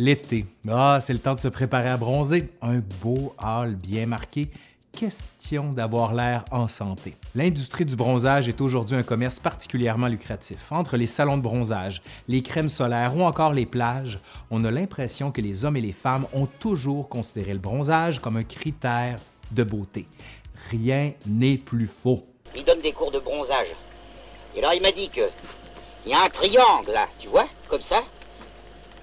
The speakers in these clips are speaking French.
L'été. Ah, c'est le temps de se préparer à bronzer. Un beau hall bien marqué. Question d'avoir l'air en santé. L'industrie du bronzage est aujourd'hui un commerce particulièrement lucratif. Entre les salons de bronzage, les crèmes solaires ou encore les plages, on a l'impression que les hommes et les femmes ont toujours considéré le bronzage comme un critère de beauté. Rien n'est plus faux. Il donne des cours de bronzage. Et alors il m'a dit que il y a un triangle là, tu vois, comme ça.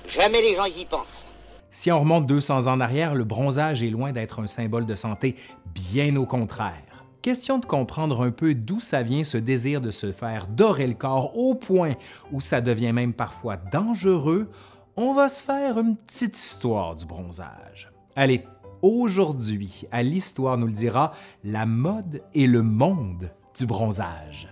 Jamais les gens y pensent. Si on remonte 200 ans en arrière, le bronzage est loin d'être un symbole de santé, bien au contraire. Question de comprendre un peu d'où ça vient ce désir de se faire dorer le corps au point où ça devient même parfois dangereux, on va se faire une petite histoire du bronzage. Allez, aujourd'hui, à l'Histoire nous le dira, la mode et le monde du bronzage.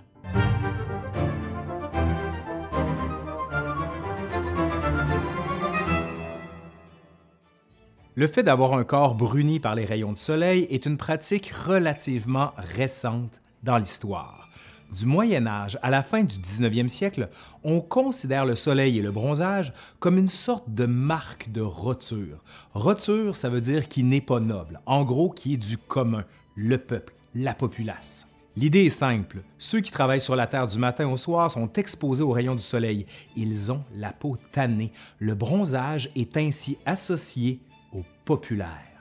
Le fait d'avoir un corps bruni par les rayons de soleil est une pratique relativement récente dans l'histoire. Du Moyen Âge à la fin du 19e siècle, on considère le soleil et le bronzage comme une sorte de marque de roture. Roture, ça veut dire qui n'est pas noble, en gros qui est du commun, le peuple, la populace. L'idée est simple. Ceux qui travaillent sur la Terre du matin au soir sont exposés aux rayons du soleil. Ils ont la peau tannée. Le bronzage est ainsi associé populaire.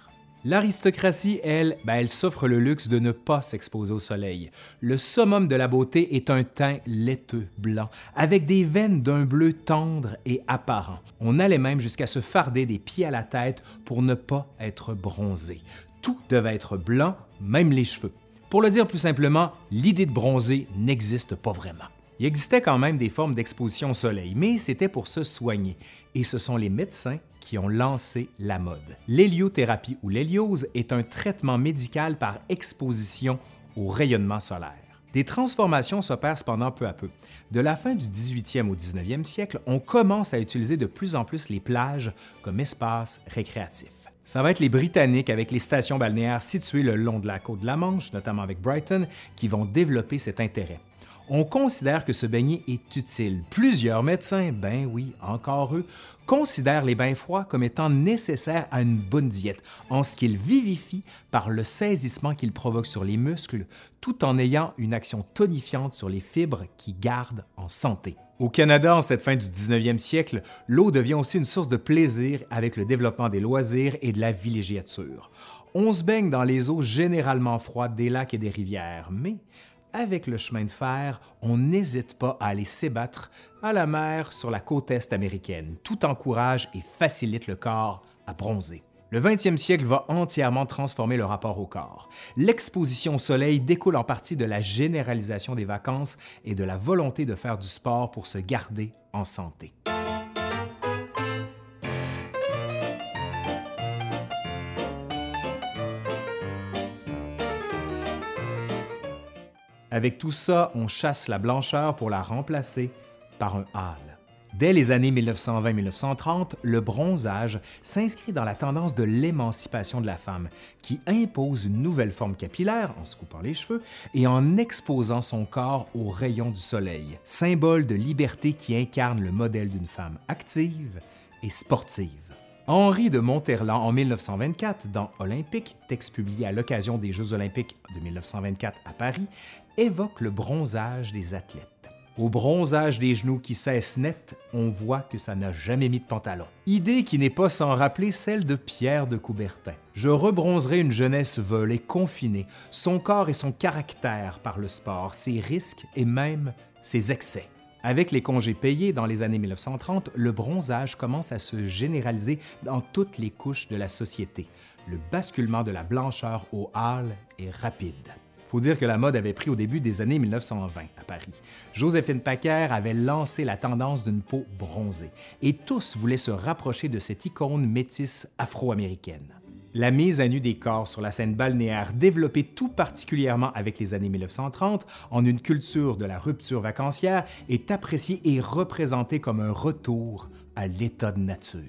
L'aristocratie, elle, ben, elle s'offre le luxe de ne pas s'exposer au soleil. Le summum de la beauté est un teint laiteux blanc, avec des veines d'un bleu tendre et apparent. On allait même jusqu'à se farder des pieds à la tête pour ne pas être bronzé. Tout devait être blanc, même les cheveux. Pour le dire plus simplement, l'idée de bronzer n'existe pas vraiment. Il existait quand même des formes d'exposition au soleil, mais c'était pour se soigner, et ce sont les médecins qui ont lancé la mode. L'héliothérapie ou l'héliose est un traitement médical par exposition au rayonnement solaire. Des transformations s'opèrent cependant peu à peu. De la fin du 18e au 19e siècle, on commence à utiliser de plus en plus les plages comme espace récréatif. Ça va être les Britanniques avec les stations balnéaires situées le long de la côte de la Manche, notamment avec Brighton, qui vont développer cet intérêt on considère que se baigner est utile. Plusieurs médecins, ben oui, encore eux, considèrent les bains froids comme étant nécessaires à une bonne diète, en ce qu'ils vivifient par le saisissement qu'ils provoquent sur les muscles, tout en ayant une action tonifiante sur les fibres qui gardent en santé. Au Canada, en cette fin du 19e siècle, l'eau devient aussi une source de plaisir avec le développement des loisirs et de la villégiature. On se baigne dans les eaux généralement froides des lacs et des rivières, mais avec le chemin de fer, on n'hésite pas à aller s'ébattre à la mer sur la côte est américaine. Tout encourage et facilite le corps à bronzer. Le 20e siècle va entièrement transformer le rapport au corps. L'exposition au soleil découle en partie de la généralisation des vacances et de la volonté de faire du sport pour se garder en santé. Avec tout ça, on chasse la blancheur pour la remplacer par un hâle. Dès les années 1920-1930, le bronzage s'inscrit dans la tendance de l'émancipation de la femme, qui impose une nouvelle forme capillaire en se coupant les cheveux et en exposant son corps aux rayons du soleil, symbole de liberté qui incarne le modèle d'une femme active et sportive. Henri de Monterland, en 1924, dans Olympique, texte publié à l'occasion des Jeux olympiques de 1924 à Paris, évoque le bronzage des athlètes. Au bronzage des genoux qui cesse net, on voit que ça n'a jamais mis de pantalon. Idée qui n'est pas sans rappeler celle de Pierre de Coubertin. Je rebronzerai une jeunesse et confinée, son corps et son caractère par le sport, ses risques et même ses excès. Avec les congés payés dans les années 1930, le bronzage commence à se généraliser dans toutes les couches de la société. Le basculement de la blancheur au hâle est rapide faut dire que la mode avait pris au début des années 1920 à Paris. Joséphine Packer avait lancé la tendance d'une peau bronzée et tous voulaient se rapprocher de cette icône métisse afro-américaine. La mise à nu des corps sur la scène balnéaire, développée tout particulièrement avec les années 1930 en une culture de la rupture vacancière, est appréciée et représentée comme un retour à l'état de nature.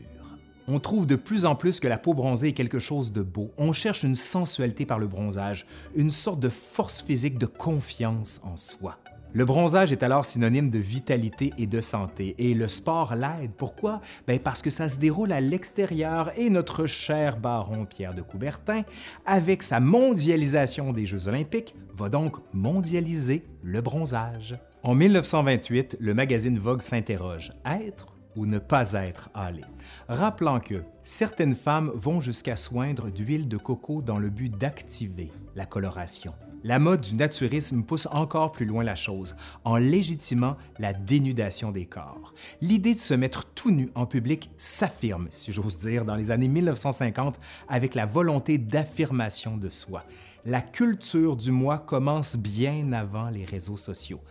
On trouve de plus en plus que la peau bronzée est quelque chose de beau. On cherche une sensualité par le bronzage, une sorte de force physique de confiance en soi. Le bronzage est alors synonyme de vitalité et de santé, et le sport l'aide. Pourquoi? Ben parce que ça se déroule à l'extérieur et notre cher baron Pierre de Coubertin, avec sa mondialisation des Jeux olympiques, va donc mondialiser le bronzage. En 1928, le magazine Vogue s'interroge, être ou ne pas être hâlé, rappelant que certaines femmes vont jusqu'à soindre d'huile de coco dans le but d'activer la coloration. La mode du naturisme pousse encore plus loin la chose, en légitimant la dénudation des corps. L'idée de se mettre tout nu en public s'affirme, si j'ose dire, dans les années 1950 avec la volonté d'affirmation de soi. La culture du moi commence bien avant les réseaux sociaux.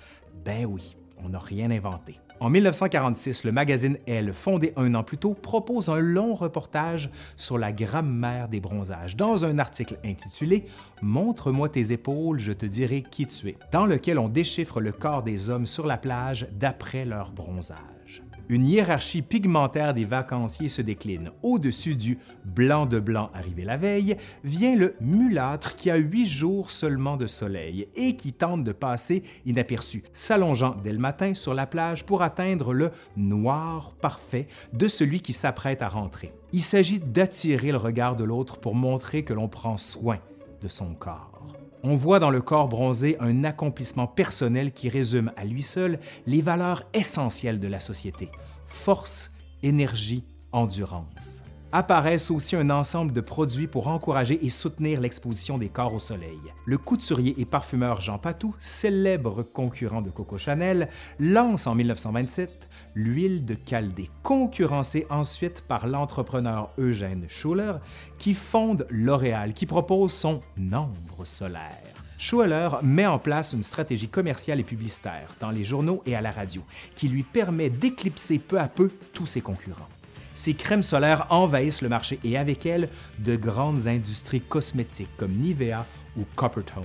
Ben oui, on n'a rien inventé. En 1946, le magazine Elle, fondé un an plus tôt, propose un long reportage sur la grammaire des bronzages dans un article intitulé Montre-moi tes épaules, je te dirai qui tu es, dans lequel on déchiffre le corps des hommes sur la plage d'après leur bronzage une hiérarchie pigmentaire des vacanciers se décline. Au-dessus du blanc de blanc arrivé la veille, vient le mulâtre qui a huit jours seulement de soleil et qui tente de passer inaperçu, s'allongeant dès le matin sur la plage pour atteindre le noir parfait de celui qui s'apprête à rentrer. Il s'agit d'attirer le regard de l'autre pour montrer que l'on prend soin de son corps. On voit dans le corps bronzé un accomplissement personnel qui résume à lui seul les valeurs essentielles de la société force, énergie, endurance. Apparaissent aussi un ensemble de produits pour encourager et soutenir l'exposition des corps au soleil. Le couturier et parfumeur Jean Patou, célèbre concurrent de Coco Chanel, lance en 1927 l'huile de Caldé, concurrencée ensuite par l'entrepreneur Eugène Schuller, qui fonde L'Oréal, qui propose son ombre solaire. Schuller met en place une stratégie commerciale et publicitaire dans les journaux et à la radio qui lui permet d'éclipser peu à peu tous ses concurrents. Ces crèmes solaires envahissent le marché et avec elles, de grandes industries cosmétiques comme Nivea ou Coppertone.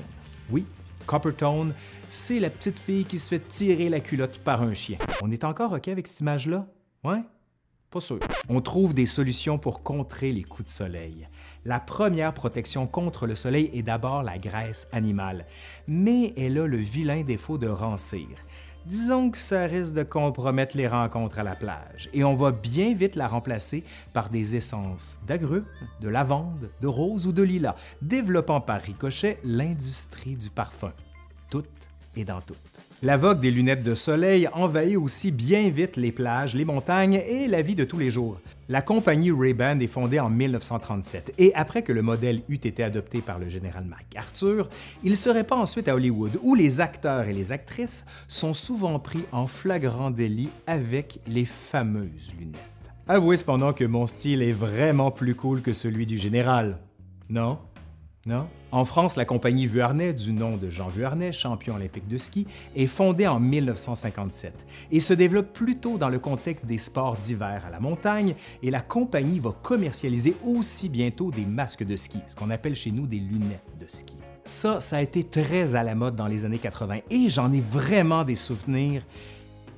Oui, Coppertone, c'est la petite fille qui se fait tirer la culotte par un chien. On est encore OK avec cette image-là? Ouais? Pas sûr. On trouve des solutions pour contrer les coups de soleil. La première protection contre le soleil est d'abord la graisse animale, mais elle a le vilain défaut de rancir. Disons que ça risque de compromettre les rencontres à la plage et on va bien vite la remplacer par des essences d'agrumes, de lavande, de rose ou de lilas, développant par ricochet l'industrie du parfum. Tout. La vogue des lunettes de soleil envahit aussi bien vite les plages, les montagnes et la vie de tous les jours. La compagnie Ray-Ban est fondée en 1937 et après que le modèle eût été adopté par le général MacArthur, il se répand ensuite à Hollywood où les acteurs et les actrices sont souvent pris en flagrant délit avec les fameuses lunettes. Avouez cependant que mon style est vraiment plus cool que celui du général. Non? En France, la compagnie Vuarnet, du nom de Jean Vuarnet, champion olympique de ski, est fondée en 1957 et se développe plutôt dans le contexte des sports d'hiver à la montagne et la compagnie va commercialiser aussi bientôt des masques de ski, ce qu'on appelle chez nous des lunettes de ski. Ça, ça a été très à la mode dans les années 80 et j'en ai vraiment des souvenirs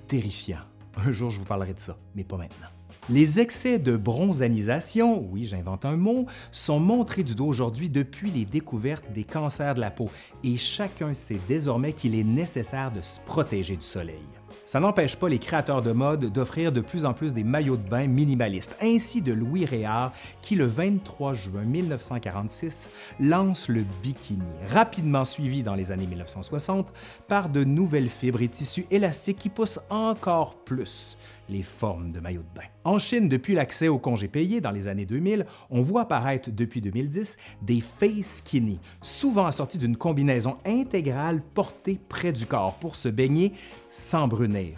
terrifiants. Un jour, je vous parlerai de ça, mais pas maintenant. Les excès de bronzanisation, oui j'invente un mot, sont montrés du doigt aujourd'hui depuis les découvertes des cancers de la peau et chacun sait désormais qu'il est nécessaire de se protéger du soleil. Ça n'empêche pas les créateurs de mode d'offrir de plus en plus des maillots de bain minimalistes, ainsi de Louis Réard qui, le 23 juin 1946, lance le bikini, rapidement suivi dans les années 1960 par de nouvelles fibres et tissus élastiques qui poussent encore plus les formes de maillots de bain. En Chine, depuis l'accès au congé payé dans les années 2000, on voit apparaître depuis 2010 des face skinny, souvent assortis d'une combinaison intégrale portée près du corps pour se baigner sans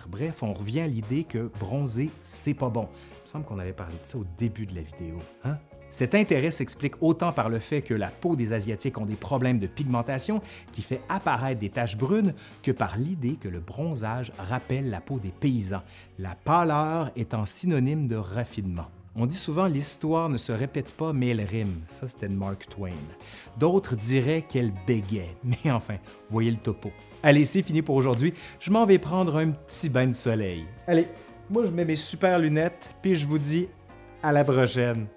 Bref, on revient à l'idée que bronzer, c'est pas bon. Il me semble qu'on avait parlé de ça au début de la vidéo. Hein? Cet intérêt s'explique autant par le fait que la peau des Asiatiques ont des problèmes de pigmentation qui fait apparaître des taches brunes que par l'idée que le bronzage rappelle la peau des paysans, la pâleur étant synonyme de raffinement. On dit souvent l'histoire ne se répète pas, mais elle rime. Ça, c'était de Mark Twain. D'autres diraient qu'elle bégait. Mais enfin, voyez le topo. Allez, c'est fini pour aujourd'hui. Je m'en vais prendre un petit bain de soleil. Allez, moi je mets mes super lunettes, puis je vous dis à la prochaine.